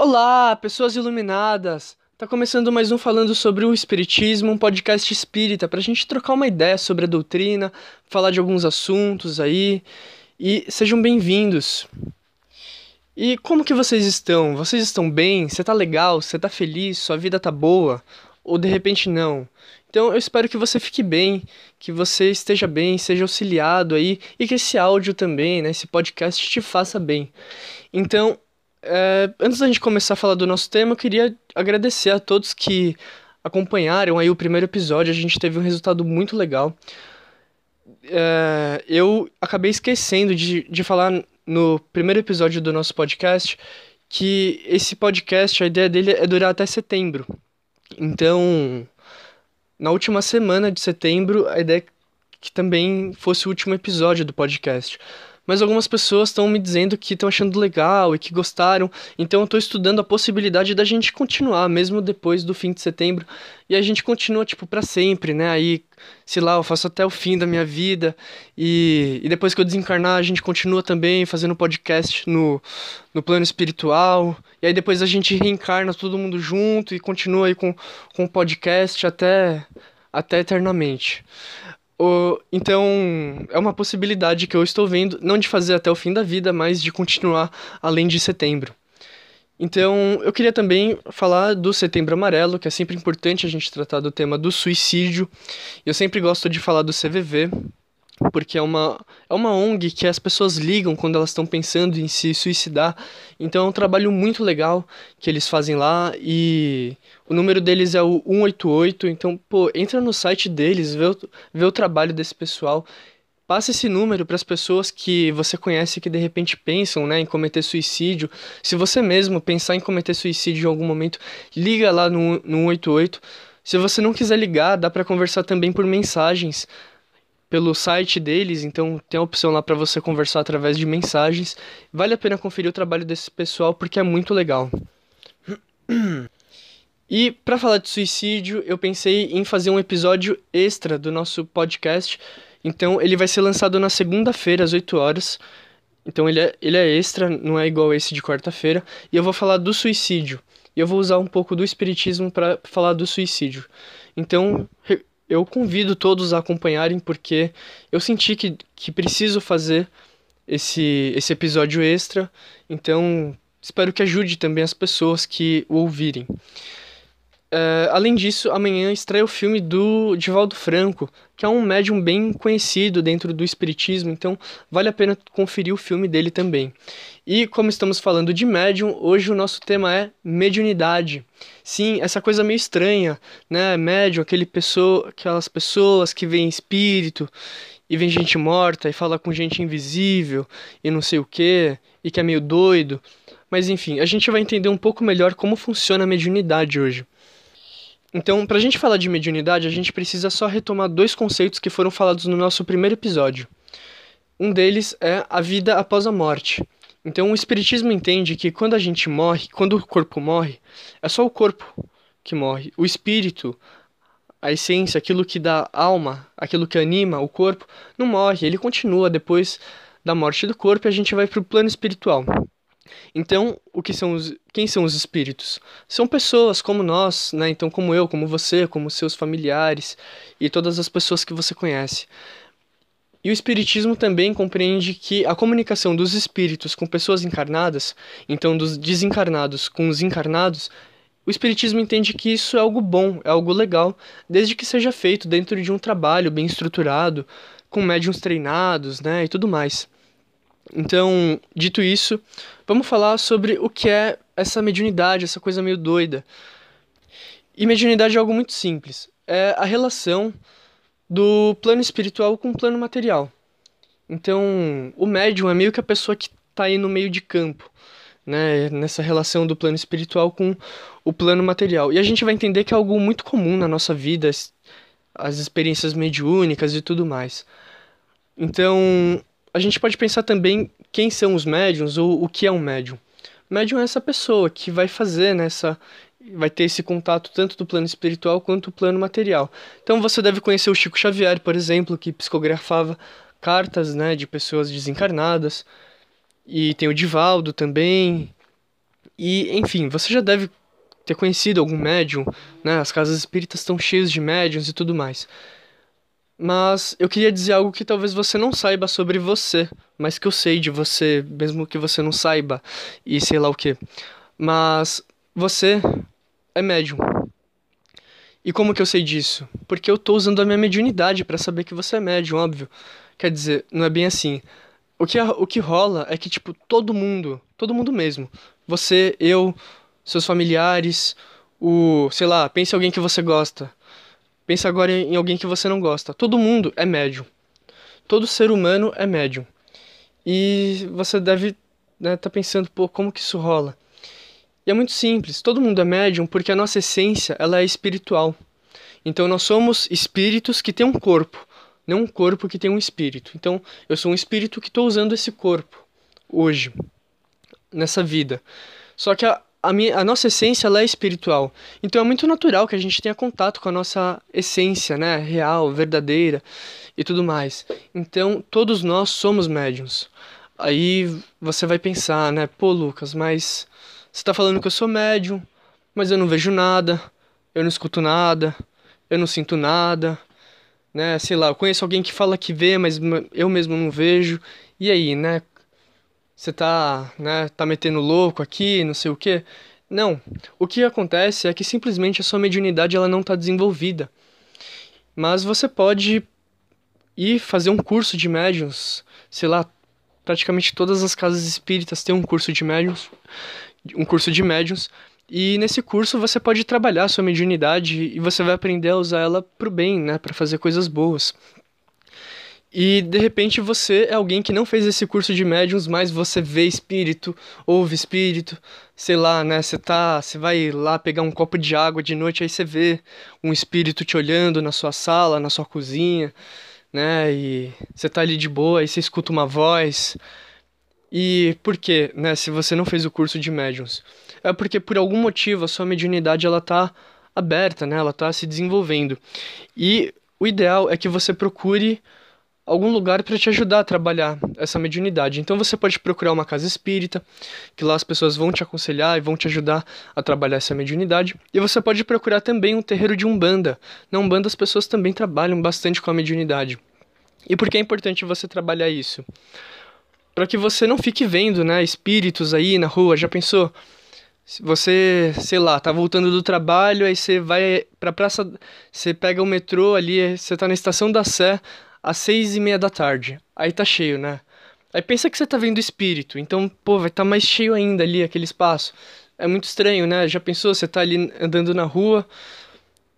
Olá, pessoas iluminadas! Tá começando mais um falando sobre o Espiritismo, um podcast espírita, pra gente trocar uma ideia sobre a doutrina, falar de alguns assuntos aí. E sejam bem-vindos! E como que vocês estão? Vocês estão bem? Você tá legal? Você tá feliz? Sua vida tá boa? Ou de repente não? Então eu espero que você fique bem, que você esteja bem, seja auxiliado aí e que esse áudio também, né, esse podcast te faça bem. Então, é, antes da gente começar a falar do nosso tema, eu queria agradecer a todos que acompanharam aí o primeiro episódio. A gente teve um resultado muito legal. É, eu acabei esquecendo de, de falar no primeiro episódio do nosso podcast que esse podcast, a ideia dele é durar até setembro. Então, na última semana de setembro, a ideia é que também fosse o último episódio do podcast mas algumas pessoas estão me dizendo que estão achando legal e que gostaram, então eu estou estudando a possibilidade da gente continuar, mesmo depois do fim de setembro, e a gente continua, tipo, para sempre, né? Aí, sei lá, eu faço até o fim da minha vida, e, e depois que eu desencarnar, a gente continua também fazendo podcast no, no plano espiritual, e aí depois a gente reencarna todo mundo junto e continua aí com, com o podcast até, até eternamente. Então, é uma possibilidade que eu estou vendo, não de fazer até o fim da vida, mas de continuar além de setembro. Então, eu queria também falar do Setembro Amarelo, que é sempre importante a gente tratar do tema do suicídio. Eu sempre gosto de falar do CVV, porque é uma, é uma ONG que as pessoas ligam quando elas estão pensando em se suicidar. Então é um trabalho muito legal que eles fazem lá e o número deles é o 188. Então, pô, entra no site deles, vê o, vê o trabalho desse pessoal. Passa esse número para as pessoas que você conhece que de repente pensam né, em cometer suicídio. Se você mesmo pensar em cometer suicídio em algum momento, liga lá no, no 188. Se você não quiser ligar, dá para conversar também por mensagens pelo site deles, então tem a opção lá para você conversar através de mensagens. Vale a pena conferir o trabalho desse pessoal porque é muito legal. E para falar de suicídio, eu pensei em fazer um episódio extra do nosso podcast. Então ele vai ser lançado na segunda-feira às 8 horas. Então ele é, ele é extra, não é igual esse de quarta-feira. E eu vou falar do suicídio. E eu vou usar um pouco do espiritismo para falar do suicídio. Então, eu convido todos a acompanharem porque eu senti que, que preciso fazer esse, esse episódio extra, então espero que ajude também as pessoas que o ouvirem. Uh, além disso, amanhã estreia o filme do Divaldo Franco, que é um médium bem conhecido dentro do espiritismo, então vale a pena conferir o filme dele também. E como estamos falando de médium, hoje o nosso tema é mediunidade. Sim, essa coisa meio estranha, né? Médium, aquele pessoa, aquelas pessoas que veem espírito e vem gente morta e fala com gente invisível e não sei o que, e que é meio doido. Mas enfim, a gente vai entender um pouco melhor como funciona a mediunidade hoje. Então, para a gente falar de mediunidade, a gente precisa só retomar dois conceitos que foram falados no nosso primeiro episódio. Um deles é a vida após a morte. Então, o Espiritismo entende que quando a gente morre, quando o corpo morre, é só o corpo que morre. O espírito, a essência, aquilo que dá alma, aquilo que anima o corpo, não morre, ele continua depois da morte do corpo e a gente vai para o plano espiritual. Então, o que são os, quem são os espíritos? São pessoas como nós, né? Então, como eu, como você, como seus familiares e todas as pessoas que você conhece. E o espiritismo também compreende que a comunicação dos espíritos com pessoas encarnadas, então dos desencarnados com os encarnados, o espiritismo entende que isso é algo bom, é algo legal, desde que seja feito dentro de um trabalho bem estruturado, com médiums treinados, né, e tudo mais. Então, dito isso, vamos falar sobre o que é essa mediunidade, essa coisa meio doida. E mediunidade é algo muito simples. É a relação do plano espiritual com o plano material. Então, o médium é meio que a pessoa que está aí no meio de campo, né, nessa relação do plano espiritual com o plano material. E a gente vai entender que é algo muito comum na nossa vida, as, as experiências mediúnicas e tudo mais. Então, a gente pode pensar também quem são os médiums ou o que é um médium. Médium é essa pessoa que vai fazer nessa vai ter esse contato tanto do plano espiritual quanto do plano material. Então você deve conhecer o Chico Xavier, por exemplo, que psicografava cartas, né, de pessoas desencarnadas. E tem o Divaldo também. E, enfim, você já deve ter conhecido algum médium, né? As casas espíritas estão cheias de médiums e tudo mais. Mas eu queria dizer algo que talvez você não saiba sobre você, mas que eu sei de você, mesmo que você não saiba, e sei lá o que. Mas você é médium. E como que eu sei disso? Porque eu tô usando a minha mediunidade para saber que você é médium, óbvio. Quer dizer, não é bem assim. O que, o que rola é que, tipo, todo mundo, todo mundo mesmo, você, eu, seus familiares, o, sei lá, pense em alguém que você gosta. Pense agora em alguém que você não gosta. Todo mundo é médium. Todo ser humano é médium. E você deve estar né, tá pensando, pô, como que isso rola? E é muito simples. Todo mundo é médium porque a nossa essência ela é espiritual. Então nós somos espíritos que têm um corpo, não um corpo que tem um espírito. Então eu sou um espírito que estou usando esse corpo hoje, nessa vida. Só que a, a, minha, a nossa essência ela é espiritual. Então é muito natural que a gente tenha contato com a nossa essência, né? Real, verdadeira e tudo mais. Então todos nós somos médiums. Aí você vai pensar, né? Pô, Lucas, mas você está falando que eu sou médium, mas eu não vejo nada, eu não escuto nada, eu não sinto nada, né? Sei lá, eu conheço alguém que fala que vê, mas eu mesmo não vejo. E aí, né? Você tá, né, tá metendo louco aqui, não sei o quê. Não. O que acontece é que simplesmente a sua mediunidade ela não está desenvolvida. Mas você pode ir fazer um curso de médiums, sei lá, praticamente todas as casas espíritas têm um curso de médiums, um curso de médiums, e nesse curso você pode trabalhar a sua mediunidade e você vai aprender a usar ela pro bem, né, para fazer coisas boas. E de repente você é alguém que não fez esse curso de médiums, mas você vê espírito, ouve espírito, sei lá, né? Você tá, você vai lá pegar um copo de água de noite, aí você vê um espírito te olhando na sua sala, na sua cozinha, né? E você tá ali de boa, aí você escuta uma voz. E por quê, né? Se você não fez o curso de médiums, é porque por algum motivo a sua mediunidade ela tá aberta, né? Ela tá se desenvolvendo. E o ideal é que você procure algum lugar para te ajudar a trabalhar essa mediunidade. Então você pode procurar uma casa espírita, que lá as pessoas vão te aconselhar e vão te ajudar a trabalhar essa mediunidade. E você pode procurar também um terreiro de umbanda. Na umbanda as pessoas também trabalham bastante com a mediunidade. E por que é importante você trabalhar isso? Para que você não fique vendo, né, espíritos aí na rua. Já pensou? você, sei lá, tá voltando do trabalho, aí você vai pra praça, você pega o metrô ali, você tá na estação da Sé, às seis e meia da tarde. Aí tá cheio, né? Aí pensa que você tá vendo espírito, então, pô, vai estar tá mais cheio ainda ali aquele espaço. É muito estranho, né? Já pensou? Você tá ali andando na rua,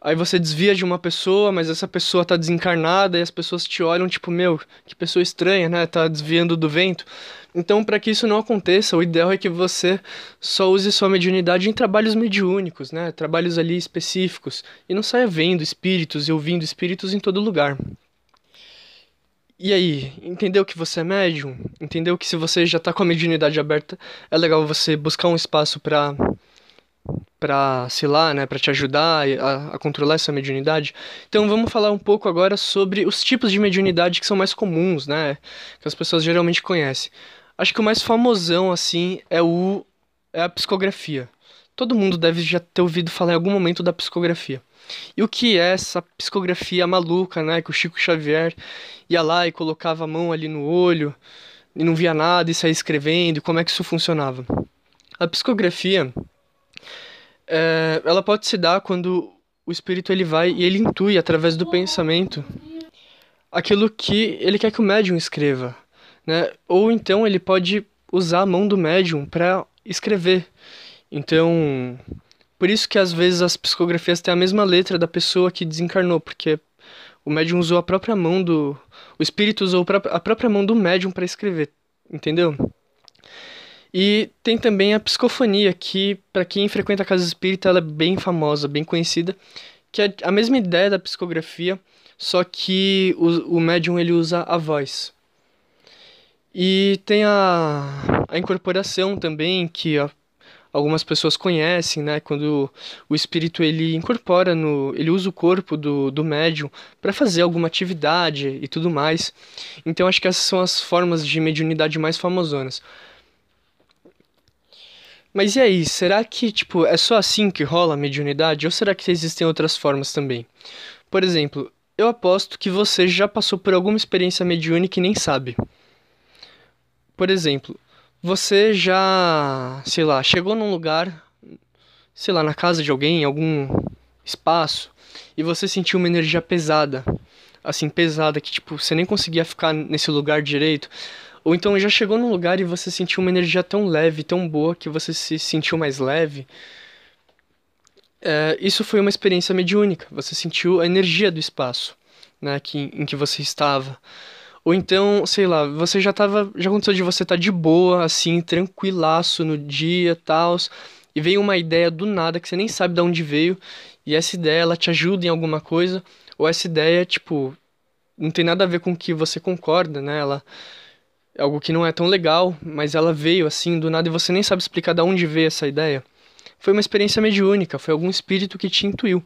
aí você desvia de uma pessoa, mas essa pessoa tá desencarnada e as pessoas te olham tipo, meu, que pessoa estranha, né? Tá desviando do vento. Então, para que isso não aconteça, o ideal é que você só use sua mediunidade em trabalhos mediúnicos, né? Trabalhos ali específicos e não saia vendo espíritos e ouvindo espíritos em todo lugar. E aí, entendeu que você é médium? Entendeu que se você já tá com a mediunidade aberta, é legal você buscar um espaço pra, pra sei lá, né, pra te ajudar a, a controlar essa mediunidade? Então vamos falar um pouco agora sobre os tipos de mediunidade que são mais comuns, né, que as pessoas geralmente conhecem. Acho que o mais famosão, assim, é o é a psicografia. Todo mundo deve já ter ouvido falar em algum momento da psicografia. E o que é essa psicografia maluca, né? Que o Chico Xavier ia lá e colocava a mão ali no olho e não via nada e saía escrevendo, e como é que isso funcionava? A psicografia, é, ela pode se dar quando o espírito ele vai e ele intui através do pensamento aquilo que ele quer que o médium escreva, né? Ou então ele pode usar a mão do médium para escrever. Então, por isso que às vezes as psicografias têm a mesma letra da pessoa que desencarnou, porque o médium usou a própria mão do. O espírito usou a própria mão do médium para escrever, entendeu? E tem também a psicofonia, que para quem frequenta a casa espírita ela é bem famosa, bem conhecida, que é a mesma ideia da psicografia, só que o, o médium ele usa a voz. E tem a, a incorporação também, que a algumas pessoas conhecem, né? Quando o espírito ele incorpora no, ele usa o corpo do, do médium para fazer alguma atividade e tudo mais. Então acho que essas são as formas de mediunidade mais famosonas. Mas e aí, será que, tipo, é só assim que rola a mediunidade? Ou será que existem outras formas também? Por exemplo, eu aposto que você já passou por alguma experiência mediúnica e nem sabe. Por exemplo, você já, sei lá, chegou num lugar, sei lá, na casa de alguém, em algum espaço, e você sentiu uma energia pesada. Assim, pesada, que tipo, você nem conseguia ficar nesse lugar direito. Ou então já chegou num lugar e você sentiu uma energia tão leve, tão boa, que você se sentiu mais leve. É, isso foi uma experiência mediúnica. Você sentiu a energia do espaço né, que, em que você estava. Ou então, sei lá, você já tava. Já aconteceu de você estar tá de boa, assim, tranquilaço no dia tal. E veio uma ideia do nada que você nem sabe de onde veio. E essa ideia ela te ajuda em alguma coisa. Ou essa ideia, tipo, não tem nada a ver com o que você concorda, né? Ela é algo que não é tão legal, mas ela veio assim do nada e você nem sabe explicar de onde veio essa ideia. Foi uma experiência mediúnica, foi algum espírito que te intuiu.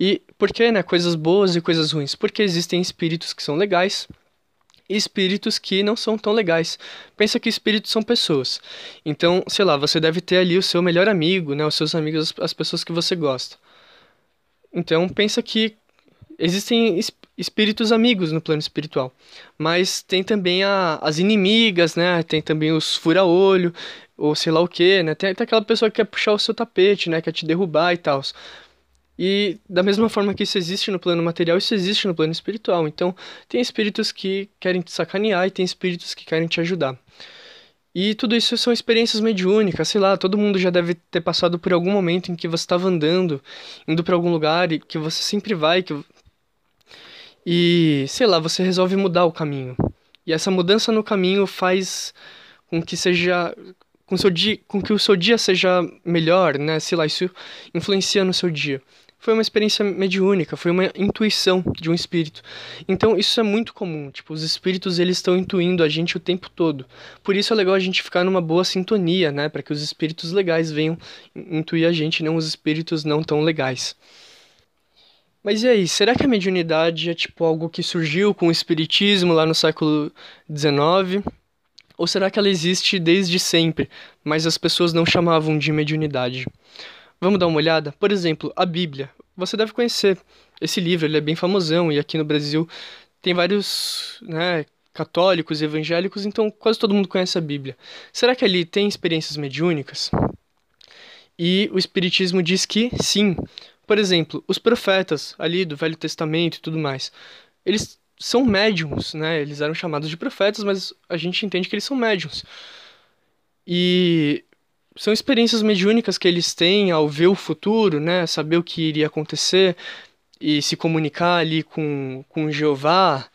E por que, né? Coisas boas e coisas ruins? Porque existem espíritos que são legais e espíritos que não são tão legais. Pensa que espíritos são pessoas. Então, sei lá, você deve ter ali o seu melhor amigo, né? Os seus amigos, as pessoas que você gosta. Então, pensa que existem espíritos amigos no plano espiritual. Mas tem também a, as inimigas, né? Tem também os fura-olho, ou sei lá o que, né? Tem, tem, aquela pessoa que quer puxar o seu tapete, né? Quer te derrubar e tal. E da mesma forma que isso existe no plano material, isso existe no plano espiritual. Então, tem espíritos que querem te sacanear e tem espíritos que querem te ajudar. E tudo isso são experiências mediúnicas, sei lá, todo mundo já deve ter passado por algum momento em que você estava andando, indo para algum lugar e que você sempre vai, que e, sei lá, você resolve mudar o caminho. E essa mudança no caminho faz com que seja com, seu dia, com que o seu dia seja melhor, né? Sei lá, isso influencia no seu dia. Foi uma experiência mediúnica, foi uma intuição de um espírito. Então, isso é muito comum, tipo, os espíritos eles estão intuindo a gente o tempo todo. Por isso é legal a gente ficar numa boa sintonia, né, para que os espíritos legais venham intuir a gente, não os espíritos não tão legais. Mas e aí, será que a mediunidade é tipo algo que surgiu com o espiritismo lá no século XIX? Ou será que ela existe desde sempre, mas as pessoas não chamavam de mediunidade? Vamos dar uma olhada? Por exemplo, a Bíblia. Você deve conhecer esse livro, ele é bem famosão e aqui no Brasil tem vários né, católicos e evangélicos, então quase todo mundo conhece a Bíblia. Será que ali tem experiências mediúnicas? E o Espiritismo diz que sim, por exemplo, os profetas ali do Velho Testamento e tudo mais, eles são médiums, né? Eles eram chamados de profetas, mas a gente entende que eles são médiums. E são experiências mediúnicas que eles têm ao ver o futuro, né? Saber o que iria acontecer e se comunicar ali com, com Jeová,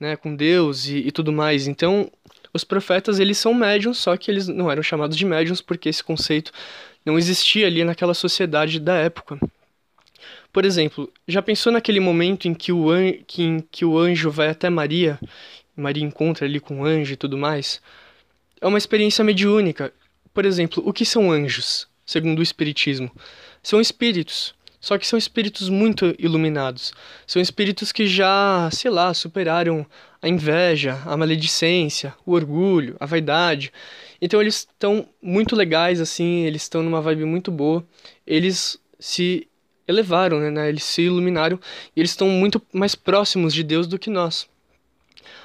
né? Com Deus e, e tudo mais. Então, os profetas, eles são médiums, só que eles não eram chamados de médiums porque esse conceito não existia ali naquela sociedade da época. Por exemplo, já pensou naquele momento em que o, an que, em que o anjo vai até Maria, Maria encontra ali com o anjo e tudo mais? É uma experiência mediúnica. Por exemplo, o que são anjos, segundo o Espiritismo? São espíritos. Só que são espíritos muito iluminados. São espíritos que já, sei lá, superaram a inveja, a maledicência, o orgulho, a vaidade. Então eles estão muito legais, assim, eles estão numa vibe muito boa. Eles se elevaram, né, né? Eles se iluminaram e eles estão muito mais próximos de Deus do que nós.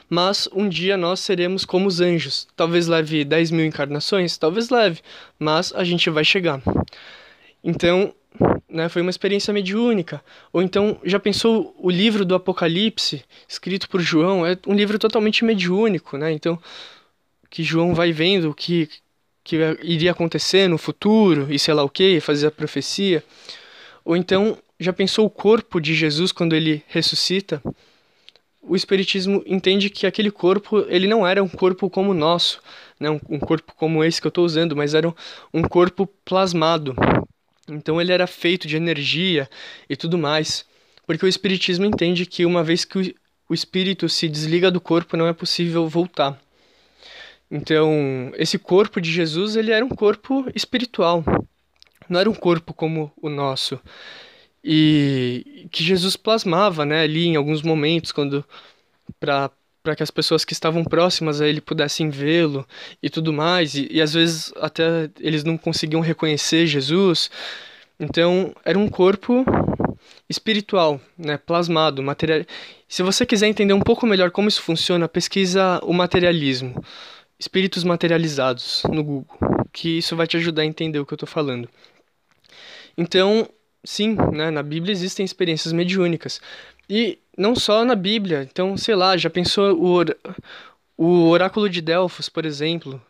Mas um dia nós seremos como os anjos. Talvez leve 10 mil encarnações, talvez leve, mas a gente vai chegar. Então, né, foi uma experiência mediúnica. Ou então, já pensou o livro do Apocalipse, escrito por João? É um livro totalmente mediúnico, né? Então, que João vai vendo o que, que iria acontecer no futuro e sei lá o que, fazer a profecia. Ou então, já pensou o corpo de Jesus quando ele ressuscita? O espiritismo entende que aquele corpo, ele não era um corpo como o nosso, né? um corpo como esse que eu estou usando, mas era um corpo plasmado. Então ele era feito de energia e tudo mais. Porque o espiritismo entende que uma vez que o espírito se desliga do corpo, não é possível voltar. Então, esse corpo de Jesus, ele era um corpo espiritual não era um corpo como o nosso. E que Jesus plasmava, né, ali em alguns momentos quando para para que as pessoas que estavam próximas a ele pudessem vê-lo e tudo mais, e, e às vezes até eles não conseguiam reconhecer Jesus. Então, era um corpo espiritual, né, plasmado, material. Se você quiser entender um pouco melhor como isso funciona, pesquisa o materialismo, espíritos materializados no Google, que isso vai te ajudar a entender o que eu estou falando. Então, sim, né, na Bíblia existem experiências mediúnicas. E não só na Bíblia. Então, sei lá, já pensou o, or o oráculo de Delfos, por exemplo,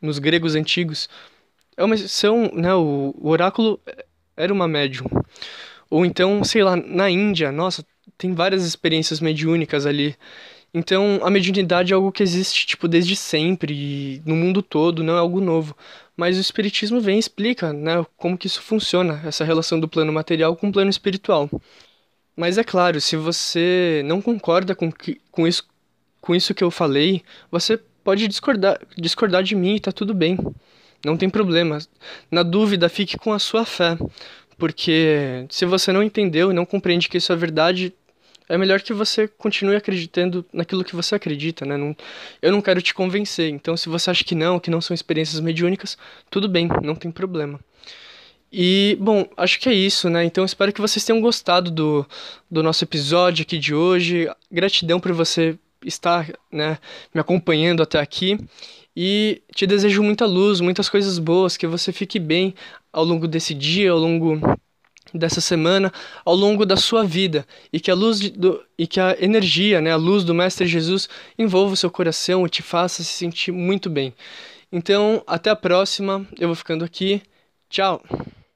nos gregos antigos? É uma são, né, o, oráculo era uma médium. Ou então, sei lá, na Índia, nossa, tem várias experiências mediúnicas ali. Então, a mediunidade é algo que existe, tipo, desde sempre, no mundo todo, não é algo novo. Mas o espiritismo vem e explica, né, como que isso funciona, essa relação do plano material com o plano espiritual. Mas é claro, se você não concorda com, que, com, isso, com isso que eu falei, você pode discordar, discordar de mim e tá tudo bem. Não tem problema. Na dúvida, fique com a sua fé. Porque se você não entendeu e não compreende que isso é verdade, é melhor que você continue acreditando naquilo que você acredita, né? Não, eu não quero te convencer. Então, se você acha que não, que não são experiências mediúnicas, tudo bem, não tem problema. E, bom, acho que é isso, né? Então, espero que vocês tenham gostado do, do nosso episódio aqui de hoje. Gratidão por você estar, né, me acompanhando até aqui. E te desejo muita luz, muitas coisas boas, que você fique bem ao longo desse dia, ao longo dessa semana, ao longo da sua vida, e que a luz de, do, e que a energia, né, a luz do mestre Jesus envolva o seu coração e te faça se sentir muito bem. Então, até a próxima. Eu vou ficando aqui. Tchau.